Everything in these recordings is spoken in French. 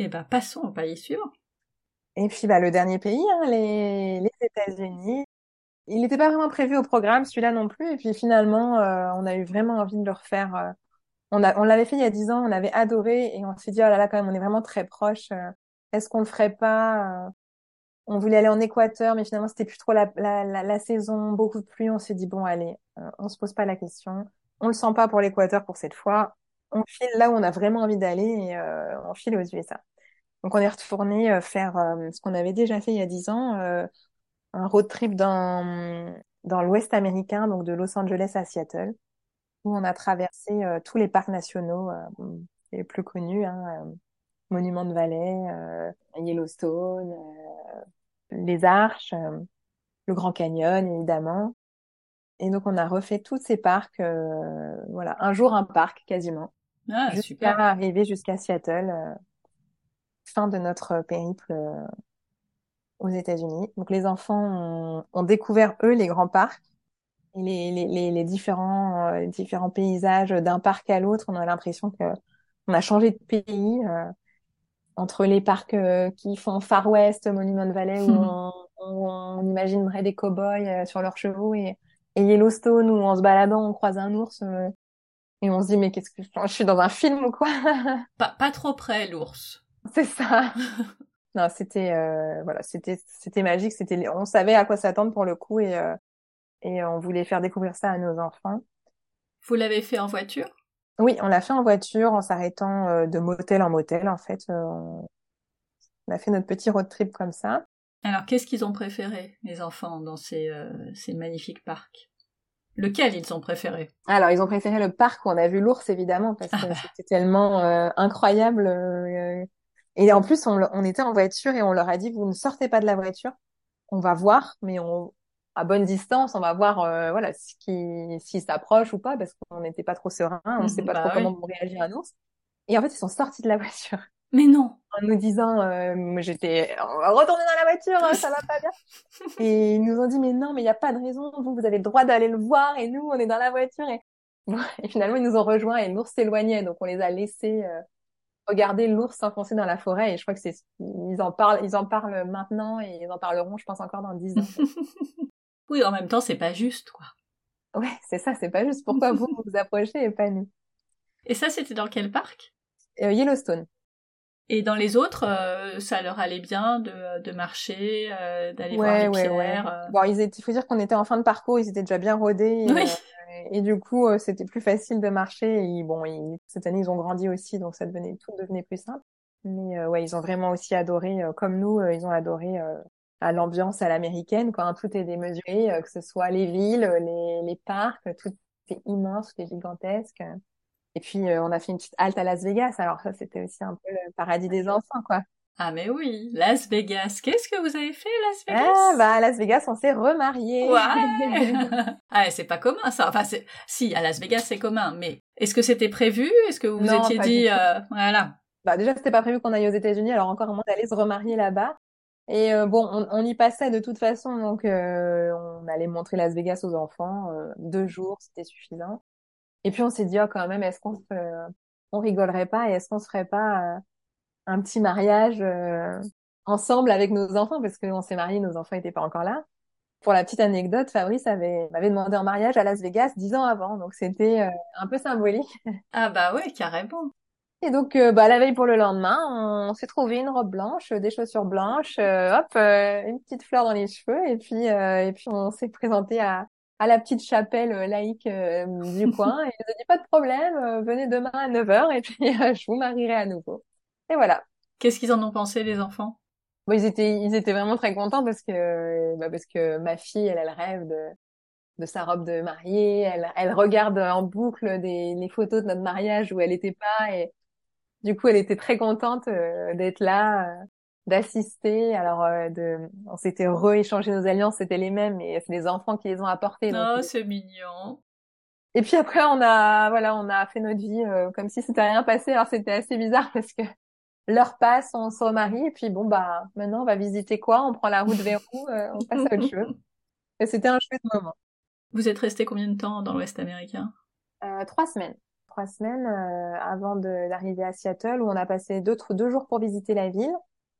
Et ben passons au pays suivant. Et puis bah le dernier pays, hein, les, États-Unis. Il n'était pas vraiment prévu au programme, celui-là non plus. Et puis finalement, euh, on a eu vraiment envie de le refaire. euh. on l'avait fait il y a dix ans, on avait adoré et on s'est dit oh là là quand même, on est vraiment très proche. euh, Est-ce qu'on le ferait pas. On voulait aller en Équateur, mais finalement c'était plus trop la, saison, beaucoup de pluie. On s'est dit bon allez, on se pose pas la question. On le sent pas pour l'Équateur pour cette fois. On file là où on a vraiment envie d'aller et euh, on file aux USA. Donc on est retourné euh, faire euh, ce qu'on avait déjà fait il y a dix ans, euh, un road trip dans dans l'Ouest américain, donc de Los Angeles à Seattle, où on a traversé euh, tous les parcs nationaux euh, les plus connus, hein, Monument de Valley, Yellowstone, les Arches, le Grand Canyon évidemment. Et donc on a refait tous ces parcs, euh, voilà, un jour un parc quasiment, Ah, jusqu'à arriver jusqu'à Seattle. euh, fin de notre périple euh, aux États-Unis. Donc les enfants ont, ont découvert eux les grands parcs et les, les, les, les différents euh, différents paysages d'un parc à l'autre. On a l'impression que on a changé de pays euh, entre les parcs qui font Far West, Monument Valley où on, où on imaginerait des cow-boys sur leurs chevaux et, et Yellowstone où en se baladant on croise un ours et on se dit mais qu'est-ce que je, je suis dans un film ou quoi? Pas, pas trop près, l'ours. C'est ça. Non, c'était euh, voilà, c'était c'était magique, c'était on savait à quoi s'attendre pour le coup et euh, et on voulait faire découvrir ça à nos enfants. Vous l'avez fait en voiture? Oui, on l'a fait en voiture en s'arrêtant euh, de motel en motel en fait. Euh, on on a fait notre petit road trip comme ça. Alors, qu'est-ce qu'ils ont préféré, les enfants, dans ces, euh, ces magnifiques parcs? Lequel ils ont préféré? Alors, ils ont préféré le parc où on a vu l'ours évidemment parce que c'était tellement euh, incroyable euh, et en plus on, on était en voiture et on leur a dit vous ne sortez pas de la voiture, on va voir mais on à bonne distance, on va voir euh, voilà ce qui s'il s'approche ou pas parce qu'on n'était pas trop serein, on ne sait pas Bah trop oui. comment vont réagir un ours. Et en fait, ils sont sortis de la voiture Mais non en nous disant euh, j'étais retournez dans la voiture, hein, ça va pas bien. Et ils nous ont dit mais non, mais il y a pas de raison, vous vous avez le droit d'aller le voir et nous on est dans la voiture et Bon, et finalement, ils nous ont rejoints et l'ours s'éloignait, donc on les a laissés euh, regarder l'ours s'enfoncer dans la forêt. Et je crois que c'est, ils en parlent, ils en parlent maintenant et ils en parleront, je pense, encore dans dix ans. Oui, en même temps, c'est pas juste, quoi. Ouais, c'est ça, c'est pas juste. Pourquoi vous vous vous approchez et pas nous? Et ça, c'était dans quel parc? Euh, Yellowstone. Et dans les autres, euh, ça leur allait bien de, de marcher, euh, d'aller voir Ouais, les ouais, ouais. pierres. euh. Bon, ils étaient, il faut dire qu'on était en fin de parcours, ils étaient déjà bien rodés. Et, Oui. euh, et du coup, euh, c'était plus facile de marcher. Et bon, ils- cette année, ils ont grandi aussi, donc ça devenait, tout devenait plus simple. Mais euh, ouais, ils ont vraiment aussi adoré, euh, comme nous, euh, ils ont adoré euh, à l'ambiance à l'américaine, quoi. hein. tout est démesuré, euh, que ce soit les villes, les, les parcs, tout est immense, tout est gigantesque. Et puis, euh, on a fait une petite halte à Las Vegas. Alors ça, c'était aussi un peu le paradis des enfants, quoi. Ah mais oui, Las Vegas. Qu'est-ce que vous avez fait, Las Vegas? Ah, bah, à Las Vegas, on s'est remariés. Ouais. ah, c'est pas commun ça. Enfin, c'est... si à Las Vegas c'est commun, mais est-ce que c'était prévu? Est-ce que vous vous étiez dit, euh, voilà, Bah, déjà, c'était pas prévu qu'on aille aux États-Unis, alors encore moins d'aller se remarier là-bas. Et euh, bon, on, on y passait de toute façon, donc euh, on allait montrer Las Vegas aux enfants. euh, deux jours, c'était suffisant. Et puis on s'est dit, oh, quand même, est-ce qu'on se, euh, on rigolerait pas et est-ce qu'on se ferait pas euh, un petit mariage euh, ensemble avec nos enfants? Parce qu'on s'est mariés, nos enfants étaient pas encore là. Pour la petite anecdote, Fabrice avait m'avait demandé en mariage à Las Vegas dix ans avant, donc c'était euh, un peu symbolique. ah bah ouais, carrément. Et donc, euh, bah, la veille pour le lendemain, on s'est trouvé une robe blanche, des chaussures blanches, euh, hop, euh, une petite fleur dans les cheveux, et puis, euh, et puis on s'est présenté à, à la petite chapelle euh, laïque euh, du coin, et a dit pas de problème, euh, venez demain à 9h, et puis je vous marierai à nouveau. Et voilà. Qu'est-ce qu'ils en ont pensé les enfants? Bon, ils étaient, ils étaient vraiment très contents parce que, bah, parce que ma fille, elle, elle rêve de, de sa robe de mariée, elle, elle regarde en boucle des, les photos de notre mariage où elle était pas, et du coup, elle était très contente d'être là, d'assister. Alors, euh, de, on s'était re-échangé nos alliances, c'était les mêmes, mais c'est les enfants qui les ont apportés. donc, Oh, ils- c'est mignon. Et puis après, on a, voilà, on a fait notre vie euh, comme si c'était rien passé. Alors, c'était assez bizarre parce que l'heure passe, on se remarie, et puis bon, bah, maintenant, on va visiter quoi? On prend la route vers où? Euh, on passe à autre chose. Et c'était un chouette moment. Vous êtes resté combien de temps dans l'Ouest américain? Euh, trois semaines. trois semaines avant d'arriver à Seattle, où on a passé deux, deux jours pour visiter la ville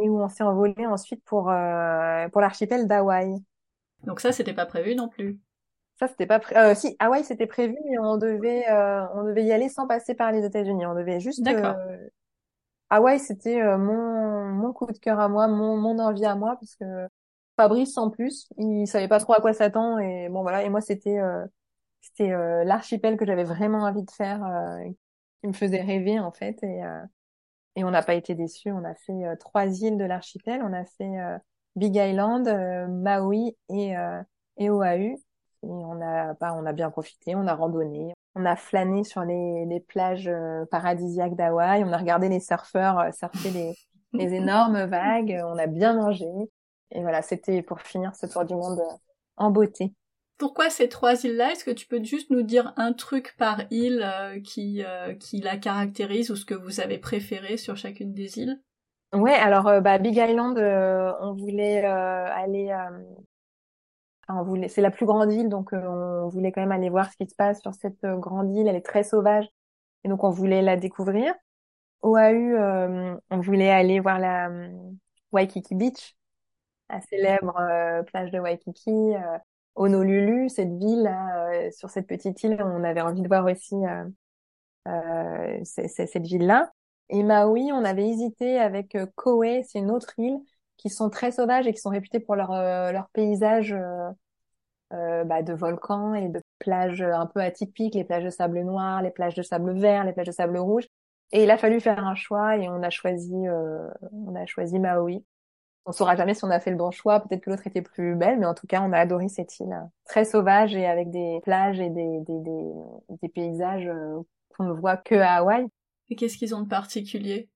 et où on s'est envolé ensuite pour pour l'archipel d'Hawaï. Donc ça, c'était pas prévu non plus. Ça, c'était pas pré... euh, si Hawaï c'était prévu, mais on devait euh, on devait y aller sans passer par les États-Unis. On devait juste. D'accord. Euh... Hawaï, c'était euh, mon mon coup de cœur à moi, mon mon envie à moi, parce que Fabrice en plus, il savait pas trop à quoi s'attendre et bon voilà. Et moi, c'était euh, c'était l'archipel que j'avais vraiment envie de faire, qui me faisait rêver en fait et et on n'a pas été déçus. On a fait trois îles de l'archipel. On a fait Big Island, Maui et et Oahu. Et on a, bah, on a bien profité, on a randonné, on a flâné sur les, les plages euh, paradisiaques d'Hawaï, on a regardé les surfeurs euh, surfer les, les énormes vagues, on a bien mangé. Et voilà, c'était pour finir ce tour du monde euh, en beauté. Pourquoi ces trois îles-là? Est-ce que tu peux juste nous dire un truc par île qui, qui la caractérise ou ce que vous avez préféré sur chacune des îles? Ouais, alors bah, Big Island, on voulait aller voulait, c'est la plus grande île, donc euh, on voulait quand même aller voir ce qui se passe sur cette euh, grande île. Elle est très sauvage, et donc on voulait la découvrir. Oahu, euh, on voulait aller voir la Waikiki Beach, la célèbre plage de Waikiki. Honolulu, cette ville là, sur cette petite île, on avait envie de voir aussi cette ville-là. Et Maui, on avait hésité avec Kauai, c'est une autre île qui sont très sauvages et qui sont réputés pour leur leur paysage euh, bah, de volcans et de plages un peu atypiques, les plages de sable noir, les plages de sable vert, les plages de sable rouge. Et il a fallu faire un choix et on a choisi, euh, on a choisi Maui. On saura jamais si on a fait le bon choix. Peut-être que l'autre était plus belle, mais en tout cas, on a adoré cette île très sauvage et avec des plages et des des, des, des paysages euh, qu'on ne voit que à Hawaï. Et qu'est-ce qu'ils ont de particulier?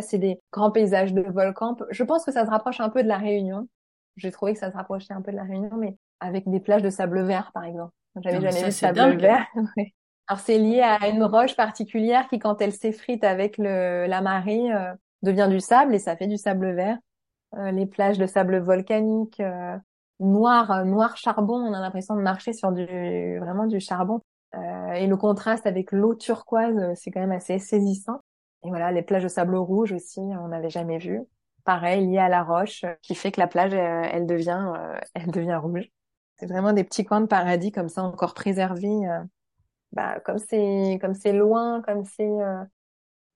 C'est des grands paysages de volcans. Je pense que ça se rapproche un peu de la Réunion. J'ai trouvé que ça se rapprochait un peu de la Réunion, mais avec des plages de sable vert, par exemple. J'avais jamais vu de sable vert. Alors c'est lié à une roche particulière qui, quand elle s'effrite avec le, la marée, euh, devient du sable et ça fait du sable vert. Euh, les plages de sable volcanique, euh, noir, noir charbon, on a l'impression de marcher sur du vraiment du charbon. et le contraste avec l'eau turquoise, c'est quand même assez saisissant. Et voilà, les plages de sable rouge aussi, on n'avait jamais vu. Pareil, lié à la roche, qui fait que la plage, elle devient, elle devient rouge. C'est vraiment des petits coins de paradis comme ça encore préservés. Euh, bah, comme c'est comme c'est loin, comme c'est euh,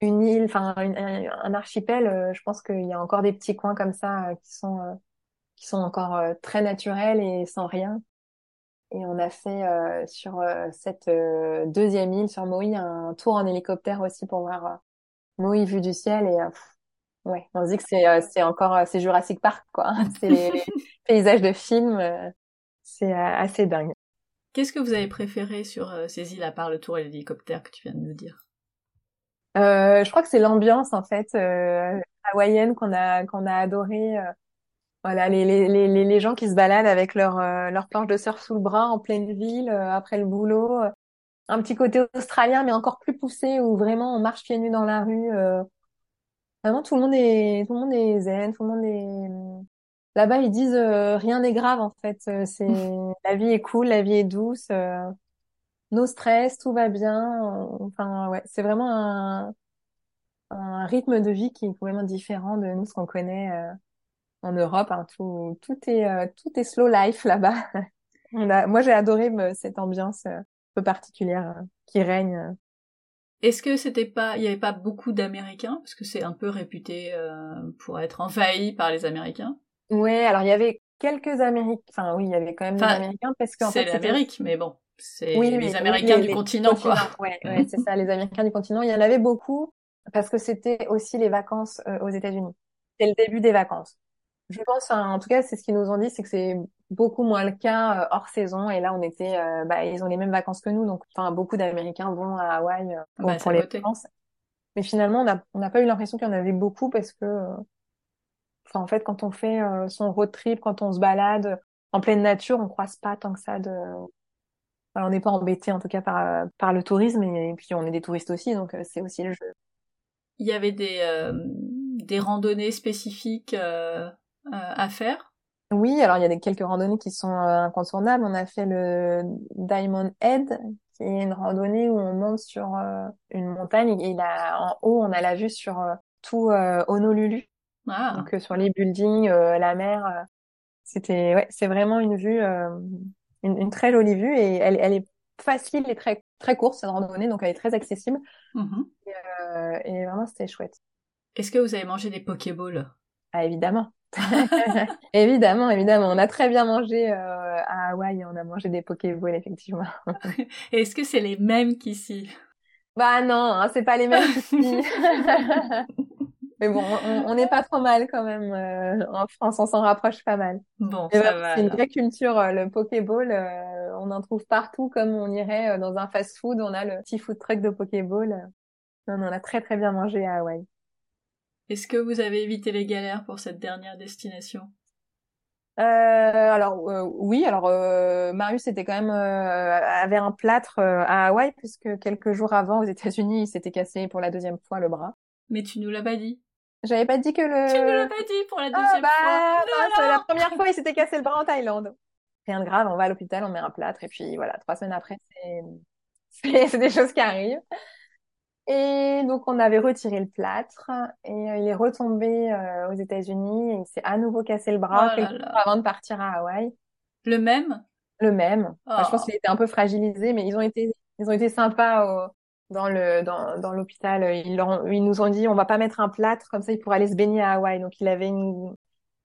une île, enfin un archipel, euh, je pense qu'il y a encore des petits coins comme ça qui sont qui sont encore très naturels et sans rien. Et on a fait sur cette deuxième île, sur Maui, un tour en hélicoptère aussi pour voir Maui vue du ciel et ouais, on se dit que c'est c'est encore c'est Jurassic Park quoi. C'est les, les, paysages de films c'est euh, assez dingue. Qu'est-ce que vous avez préféré sur euh, ces îles à part le tour et l'hélicoptère que tu viens de nous dire? Euh, Je crois que c'est l'ambiance en fait hawaïenne qu'on a qu'on a adoré. voilà, les, les, les, les gens qui se baladent avec leur leur planche de surf sous le bras en pleine ville après le boulot. un petit côté australien mais encore plus poussé où vraiment on marche pieds nus dans la rue. Vraiment tout le monde est tout le monde est zen, tout le monde est Là-bas, ils disent euh, rien n'est grave en fait. Euh, c'est la vie est cool, la vie est douce, euh, no stress, tout va bien. Enfin ouais, c'est vraiment un, un rythme de vie qui est complètement différent de nous ce qu'on connaît en Europe. Hein. Tout tout est tout est slow life là-bas. On a, moi j'ai adoré cette ambiance un peu particulière qui règne. Est-ce que c'était pas, il y avait pas beaucoup d'Américains? Parce que c'est un peu réputé pour être envahi par les Américains. Ouais, alors il y avait quelques Américains, enfin oui, il y avait quand même des Américains parce qu'en fait c'est l'Amérique, mais bon, c'est les Américains du continent quoi. Ouais, ouais c'est ça, les Américains du continent. Il y en avait beaucoup parce que c'était aussi les vacances euh, aux États-Unis. C'est le début des vacances. Je pense, en tout cas, c'est ce qu'ils nous ont dit, c'est que c'est beaucoup moins le cas euh, hors saison. Et là, on était, euh, bah, ils ont les mêmes vacances que nous, donc enfin beaucoup d'Américains vont à Hawaï pour, bah, pour les vacances. Mais finalement, on n'a pas eu l'impression qu'il y en avait beaucoup parce que Enfin, en fait, quand on fait son road trip, quand on se balade en pleine nature, on croise pas tant que ça de. On n'est pas embêté en tout cas par par le tourisme et, puis on est des touristes aussi, donc euh, c'est aussi le jeu. Il y avait des euh, des randonnées spécifiques à faire? Oui, alors il y a des quelques randonnées qui sont incontournables. On a fait le Diamond Head, qui est une randonnée où on monte sur une montagne et là, en haut, on a la vue sur tout Honolulu. Ah. Donc sur les buildings, la mer. c'était, ouais, c'est vraiment une vue, une, une, très jolie vue et elle, elle est facile et très très courte cette randonnée, donc elle est très accessible. Mhm. Et, euh, et vraiment c'était chouette. Est-ce que vous avez mangé des Pokéballs? Ah évidemment. évidemment, évidemment. On a très bien mangé euh, à Hawaï, on a mangé des Pokéballs, effectivement. Est-ce que c'est les mêmes qu'ici? Bah non, hein, c'est pas les mêmes qu'ici. Mais bon, on n'est pas trop mal quand même. Euh, en France, on s'en rapproche pas mal. Bon, ça bah, va. c'est une vraie culture, euh, le Pokéball. euh, on en trouve partout, comme on irait euh, dans un fast-food. On a le petit food truck de Pokéball. Non, on a très très bien mangé à Hawaï. Est-ce que vous avez évité les galères pour cette dernière destination? Euh, alors euh, oui, alors euh, Marius était quand même euh, avait un plâtre euh, à Hawaï puisque quelques jours avant aux États-Unis, il s'était cassé pour la deuxième fois le bras. Mais tu nous l'as pas dit. J'avais pas dit que le Tu nous l'as pas dit pour la Ah deuxième bah fois. mince, la première fois il s'était cassé le bras en Thaïlande. Rien de grave, on va à l'hôpital, on met un plâtre et puis voilà, trois semaines après c'est des choses qui arrivent. Et donc on avait retiré le plâtre et euh, il est retombé euh, aux États-Unis et il s'est à nouveau cassé le bras Oh là là. avant de partir à Hawaï. Le même? Le même. Enfin, je pense Oh. qu'il était un peu fragilisé, mais ils ont été, ils ont été sympas au- dans le, dans, dans l'hôpital. Ils, leur ont- ils nous ont dit, on va pas mettre un plâtre, comme ça il pourrait aller se baigner à Hawaï. Donc il avait une,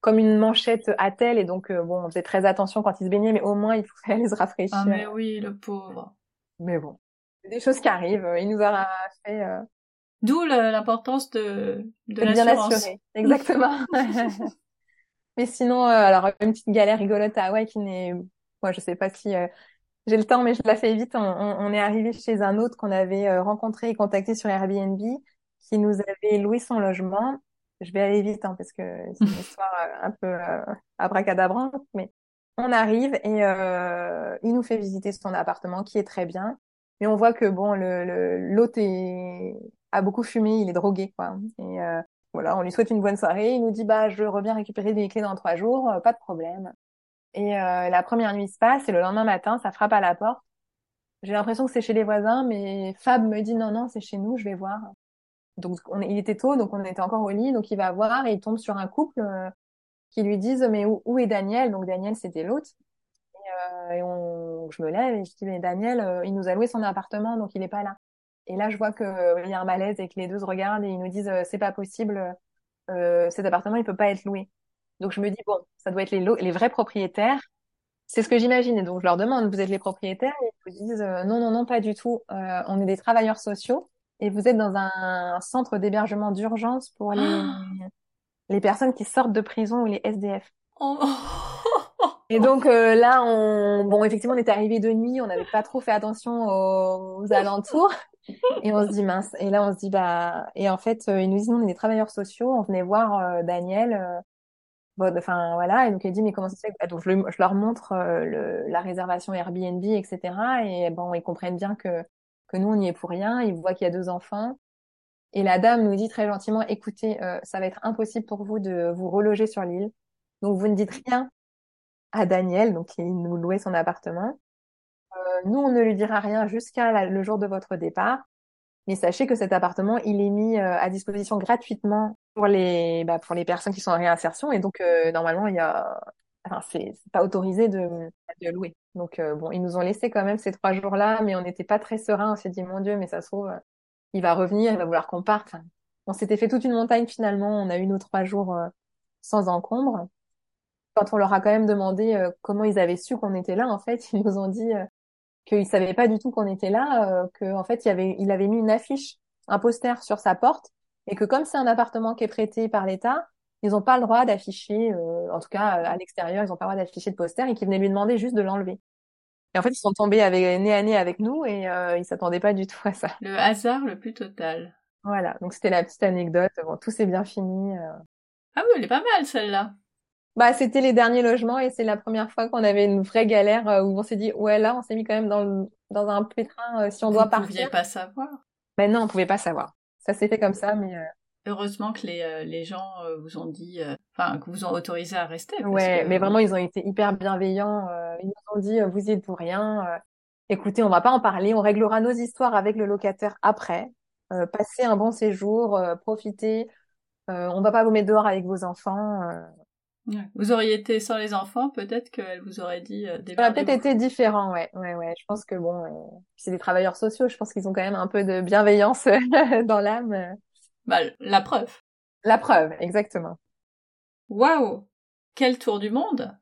comme une manchette à tel, et donc, euh, bon, on faisait très attention quand il se baignait, mais au moins il pouvait aller se rafraîchir. Ah mais oui, le pauvre. Mais bon. Des choses qui arrivent. Il nous a fait, euh, D'où l'importance de, de l'assurance. Exactement. Mais sinon, euh, alors, une petite galère rigolote à Hawaï qui n'est, moi, je sais pas si, euh, J'ai le temps, mais je la fais vite. On, on- on est arrivé chez un autre qu'on avait euh, rencontré et contacté sur Airbnb, qui nous avait loué son logement. Je vais aller vite, hein, parce que c'est une histoire euh, un peu euh, abracadabrante, mais on arrive et euh, il nous fait visiter son appartement, qui est très bien. Mais on voit que bon, le l'hôte est a beaucoup fumé, il est drogué, quoi. Et euh, voilà, on lui souhaite une bonne soirée. Il nous dit bah je reviens récupérer mes clés dans trois jours, euh, pas de problème. Et euh, la première nuit se passe et le lendemain matin, ça frappe à la porte. J'ai l'impression que c'est chez les voisins, mais Fab me dit non, non, c'est chez nous, je vais voir. Donc il était tôt, donc on était encore au lit, donc il va voir et il tombe sur un couple euh, qui lui disent mais où, où est Daniel? Donc Daniel c'était l'hôte. Et, euh, je me lève et je dis mais Daniel, euh, il nous a loué son appartement, donc il est pas là. Et là je vois que euh, il y a un malaise et que les deux se regardent et ils nous disent euh, c'est pas possible, cet appartement il peut pas être loué. Donc je me dis bon, ça doit être les, les vrais propriétaires. C'est ce que j'imagine. Et donc je leur demande, vous êtes les propriétaires? Et ils vous disent euh, non, non, non, pas du tout. Euh, on est des travailleurs sociaux et vous êtes dans un centre d'hébergement d'urgence pour les les personnes qui sortent de prison ou les SDF. Oh. Et donc euh, là, on bon effectivement, on était arrivé de nuit, on n'avait pas trop fait attention aux, aux alentours. Et on se dit mince. Et là, on se dit bah. Et en fait, euh, ils nous disent non, on est des travailleurs sociaux. On venait voir euh, Daniel. Bon, enfin voilà, et donc elle dit mais comment ça se fait? Ah, Donc je, le- je leur montre euh, le, la réservation Airbnb, etc. Et bon, ils comprennent bien que que nous on n'y est pour rien. Ils voient qu'il y a deux enfants. Et la dame nous dit très gentiment, écoutez, euh, ça va être impossible pour vous de vous reloger sur l'île. Donc vous ne dites rien à Daniel, donc qui nous louait son appartement. Euh, nous on ne lui dira rien jusqu'à le jour de votre départ. Mais sachez que cet appartement, il est mis euh, à disposition gratuitement pour les bah, pour les personnes qui sont en réinsertion et donc euh, normalement il y a enfin c'est pas autorisé de de louer. Donc euh, bon, ils nous ont laissé quand même ces trois jours-là, mais on n'était pas très serein. On s'est dit mon Dieu, mais ça se trouve euh, il va revenir, il va vouloir qu'on parte. On s'était fait toute une montagne finalement. On a eu nos trois jours euh, sans encombre. Quand on leur a quand même demandé euh, comment ils avaient su qu'on était là, en fait, ils nous ont dit euh, qu'ils savaient pas du tout qu'on était là, que en fait il avait il avait mis une affiche, un poster sur sa porte et que comme c'est un appartement qui est prêté par l'État, ils n'ont pas le droit d'afficher, euh, en tout cas euh, à l'extérieur, ils n'ont pas le droit d'afficher de poster et qu'ils venaient lui demander juste de l'enlever. Et en fait, ils sont tombés avec, nez à nez avec nous et euh, ils s'attendaient pas du tout à ça. Le hasard le plus total. Voilà, donc c'était la petite anecdote. Bon, tout s'est bien fini. euh. Ah oui, elle est pas mal celle-là. Bah, c'était les derniers logements et c'est la première fois qu'on avait une vraie galère où on s'est dit, ouais, là, on s'est mis quand même dans le, dans un pétrin euh, si on Vous doit ne partir. pouviez pas savoir. Mais non, on pouvait pas savoir. Ça s'est fait comme ça, mais euh, Heureusement que les, euh, les gens euh, vous ont dit, euh, enfin, que vous ont autorisé à rester. parce ouais, que- mais vraiment, ils ont été hyper bienveillants. ils nous ont dit, vous y êtes pour rien. écoutez, on va pas en parler, on réglera nos histoires avec le locataire après. Euh, passez un bon séjour, euh, profitez. Euh, on va pas vous mettre dehors avec vos enfants. Vous auriez été sans les enfants, peut-être qu'elle vous aurait dit des Ça aurait peut-être été différent, ouais, ouais, ouais. Je pense que bon, c'est des travailleurs sociaux. Je pense qu'ils ont quand même un peu de bienveillance dans l'âme. Bah, la preuve. La preuve, exactement. Waouh Quel tour du monde